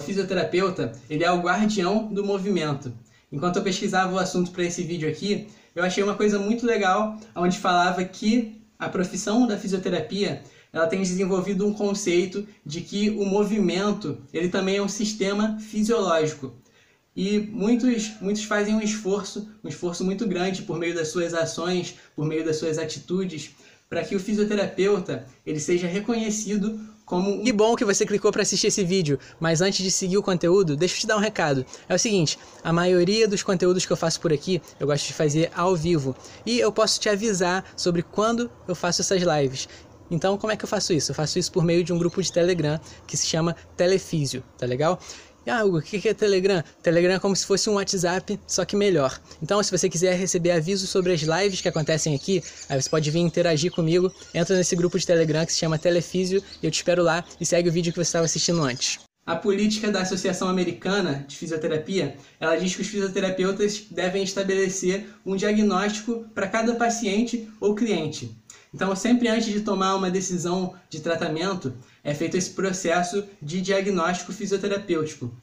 O fisioterapeuta, ele é o guardião do movimento. Enquanto eu pesquisava o assunto para esse vídeo aqui, eu achei uma coisa muito legal, onde falava que a profissão da fisioterapia, ela tem desenvolvido um conceito de que o movimento, ele também é um sistema fisiológico. E muitos, muitos fazem um esforço, um esforço muito grande por meio das suas ações, por meio das suas atitudes, para que o fisioterapeuta ele seja reconhecido como... Que bom que você clicou para assistir esse vídeo, mas antes de seguir o conteúdo, deixa eu te dar um recado. É o seguinte, a maioria dos conteúdos que eu faço por aqui, eu gosto de fazer ao vivo. E eu posso te avisar sobre quando eu faço essas lives. Então, como é que eu faço isso? Eu faço isso por meio de um grupo de Telegram que se chama Telefísio, tá legal? Ah, o que é Telegram? Telegram é como se fosse um WhatsApp, só que melhor. Então, se você quiser receber avisos sobre as lives que acontecem aqui, aí você pode vir interagir comigo. Entra nesse grupo de Telegram que se chama Telefísio e eu te espero lá e segue o vídeo que você estava assistindo antes. A política da Associação Americana de Fisioterapia, ela diz que os fisioterapeutas devem estabelecer um diagnóstico para cada paciente ou cliente. Então, sempre antes de tomar uma decisão de tratamento, é feito esse processo de diagnóstico fisioterapêutico.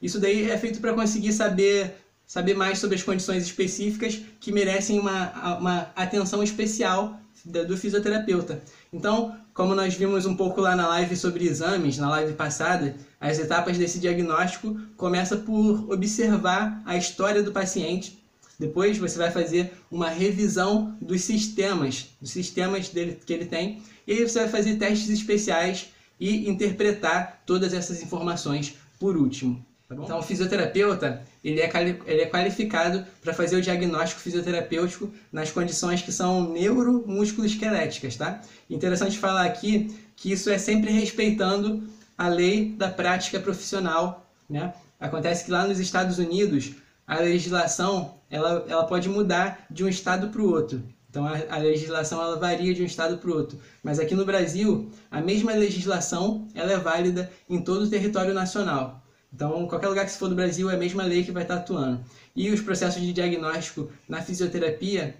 Isso daí é feito para conseguir saber, saber mais sobre as condições específicas que merecem uma, uma atenção especial do fisioterapeuta. Então, como nós vimos um pouco lá na live sobre exames, na live passada, as etapas desse diagnóstico começa por observar a história do paciente depois você vai fazer uma revisão dos sistemas, dos sistemas dele, que ele tem, e aí você vai fazer testes especiais e interpretar todas essas informações por último. Tá então, o fisioterapeuta ele é, ele é qualificado para fazer o diagnóstico fisioterapêutico nas condições que são neuromusculoesqueléticas, tá? Interessante falar aqui que isso é sempre respeitando a lei da prática profissional, né? Acontece que lá nos Estados Unidos a legislação ela, ela pode mudar de um estado para o outro. Então a, a, legislação ela varia de um estado para o outro. Mas aqui no Brasil, a mesma legislação ela é válida em todo o território nacional. Então, qualquer lugar que for do Brasil, é a mesma lei que vai estar atuando. E os processos de diagnóstico na fisioterapia,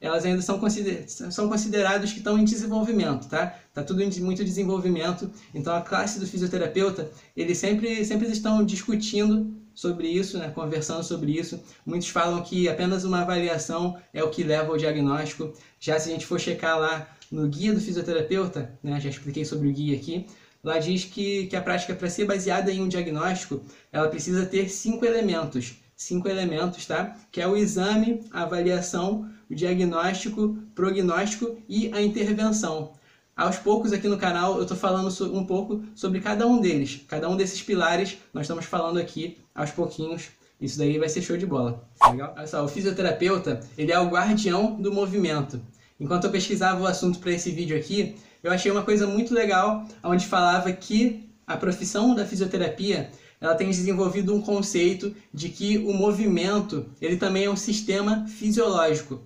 elas ainda são, consider são considerados que estão em desenvolvimento, tá? Tá tudo em muito desenvolvimento. Então, a classe do fisioterapeuta, eles sempre, sempre estão discutindo sobre isso, né, conversando sobre isso. Muitos falam que apenas uma avaliação é o que leva ao diagnóstico. Já se a gente for checar lá no guia do fisioterapeuta, né, já expliquei sobre o guia aqui, lá diz que, que a prática, para ser baseada em um diagnóstico, ela precisa ter cinco elementos. Cinco elementos, tá? Que é o exame, a avaliação, o diagnóstico, prognóstico e a intervenção. Aos poucos aqui no canal eu estou falando um pouco sobre cada um deles. Cada um desses pilares nós estamos falando aqui aos pouquinhos. Isso daí vai ser show de bola. Legal? Olha só, o fisioterapeuta ele é o guardião do movimento. Enquanto eu pesquisava o assunto para esse vídeo aqui, eu achei uma coisa muito legal, onde falava que a profissão da fisioterapia ela tem desenvolvido um conceito de que o movimento ele também é um sistema fisiológico.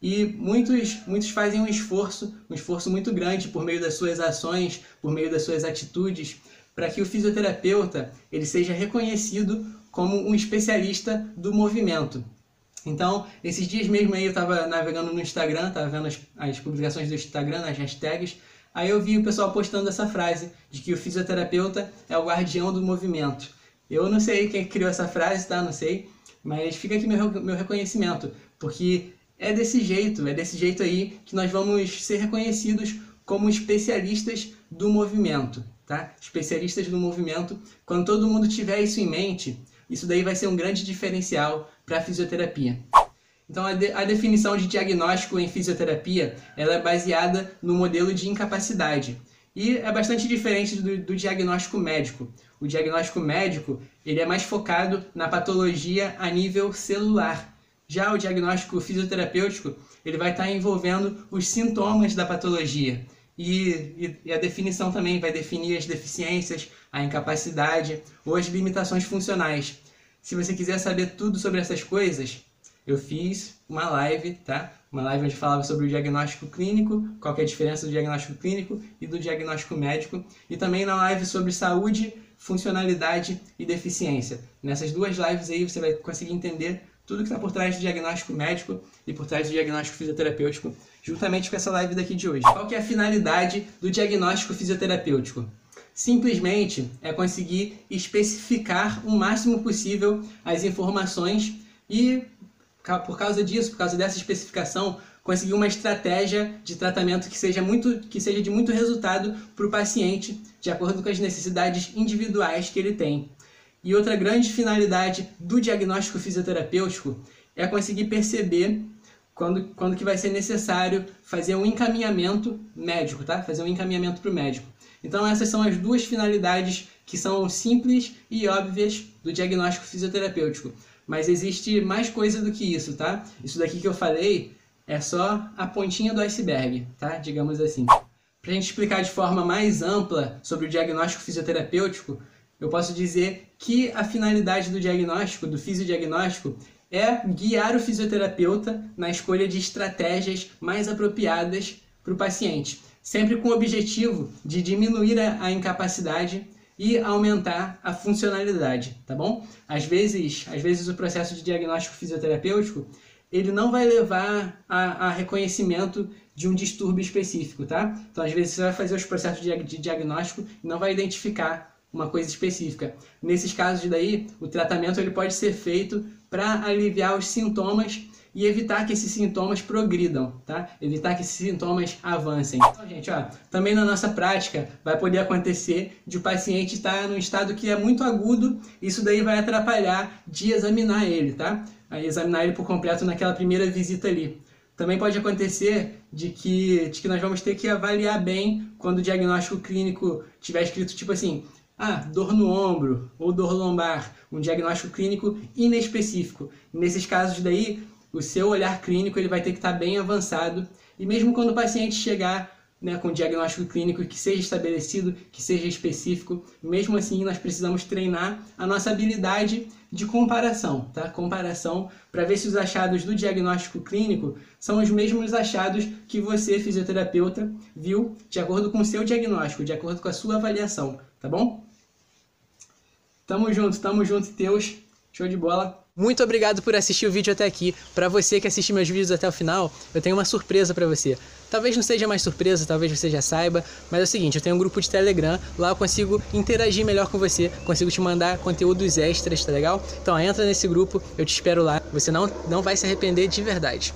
E muitos, muitos fazem um esforço, um esforço muito grande por meio das suas ações, por meio das suas atitudes, para que o fisioterapeuta ele seja reconhecido como um especialista do movimento. Então, esses dias mesmo aí eu estava navegando no Instagram, estava vendo as, as publicações do Instagram, as hashtags, aí eu vi o pessoal postando essa frase de que o fisioterapeuta é o guardião do movimento. Eu não sei quem criou essa frase, tá? Não sei, mas fica aqui meu, meu reconhecimento, porque é desse jeito, é desse jeito aí que nós vamos ser reconhecidos como especialistas do movimento, tá? Especialistas do movimento. Quando todo mundo tiver isso em mente, isso daí vai ser um grande diferencial para a fisioterapia. Então, a, de, a, definição de diagnóstico em fisioterapia ela é baseada no modelo de incapacidade e é bastante diferente do, do diagnóstico médico. O diagnóstico médico ele é mais focado na patologia a nível celular, já o diagnóstico fisioterapêutico, ele vai estar envolvendo os sintomas da patologia. E, e, e, a definição também vai definir as deficiências, a incapacidade ou as limitações funcionais. Se você quiser saber tudo sobre essas coisas, eu fiz uma live, tá? Uma live onde falava sobre o diagnóstico clínico, qual é a diferença do diagnóstico clínico e do diagnóstico médico, e também na live sobre saúde, funcionalidade e deficiência. Nessas duas lives aí você vai conseguir entender tudo que está por trás do diagnóstico médico e por trás do diagnóstico fisioterapêutico, juntamente com essa live daqui de hoje. Qual que é a finalidade do diagnóstico fisioterapêutico? simplesmente é conseguir especificar o máximo possível as informações e, por causa disso, por causa dessa especificação, conseguir uma estratégia de tratamento que seja, muito, que seja de muito resultado para o paciente, de acordo com as necessidades individuais que ele tem. E outra grande finalidade do diagnóstico fisioterapêutico é conseguir perceber quando, quando que vai ser necessário fazer um encaminhamento médico, tá? Fazer um encaminhamento para o médico. Então essas são as duas finalidades que são simples e óbvias do diagnóstico fisioterapêutico. Mas existe mais coisa do que isso, tá? Isso daqui que eu falei é só a pontinha do iceberg, tá? Digamos assim. Para a gente explicar de forma mais ampla sobre o diagnóstico fisioterapêutico, eu posso dizer que a finalidade do diagnóstico, do fisiodiagnóstico, é guiar o fisioterapeuta na escolha de estratégias mais apropriadas para o paciente, sempre com o objetivo de diminuir a incapacidade e aumentar a funcionalidade, tá bom? Às vezes, às vezes o processo de diagnóstico fisioterapêutico ele não vai levar a, a, reconhecimento de um distúrbio específico, tá? Então, às vezes, você vai fazer os processos de, de diagnóstico e não vai identificar uma coisa específica. Nesses casos daí, o tratamento ele pode ser feito para aliviar os sintomas e evitar que esses sintomas progridam, tá? Evitar que esses sintomas avancem. Então, gente, ó, também na nossa prática vai poder acontecer de o paciente estar num estado que é muito agudo, isso daí vai atrapalhar de examinar ele, tá? Aí examinar ele por completo naquela primeira visita ali. Também pode acontecer de que, de que nós vamos ter que avaliar bem quando o diagnóstico clínico tiver escrito tipo assim, ah, dor no ombro ou dor lombar, um diagnóstico clínico inespecífico. Nesses casos daí, o seu olhar clínico ele vai ter que estar bem avançado e mesmo quando o paciente chegar né, com diagnóstico clínico que seja estabelecido, que seja específico. Mesmo assim, nós precisamos treinar a nossa habilidade de comparação, tá? Comparação para ver se os achados do diagnóstico clínico são os mesmos achados que você, fisioterapeuta, viu de acordo com o seu diagnóstico, de acordo com a sua avaliação, tá bom? Tamo junto, tamo junto, Teus. Show de bola. Muito obrigado por assistir o vídeo até aqui. Para você que assiste meus vídeos até o final, eu tenho uma surpresa para você. Talvez não seja mais surpresa, talvez você já saiba, mas é o seguinte, eu tenho um grupo de Telegram, lá eu consigo interagir melhor com você, consigo te mandar conteúdos extras, tá legal? Então entra nesse grupo, eu te espero lá, você não, não vai se arrepender de verdade.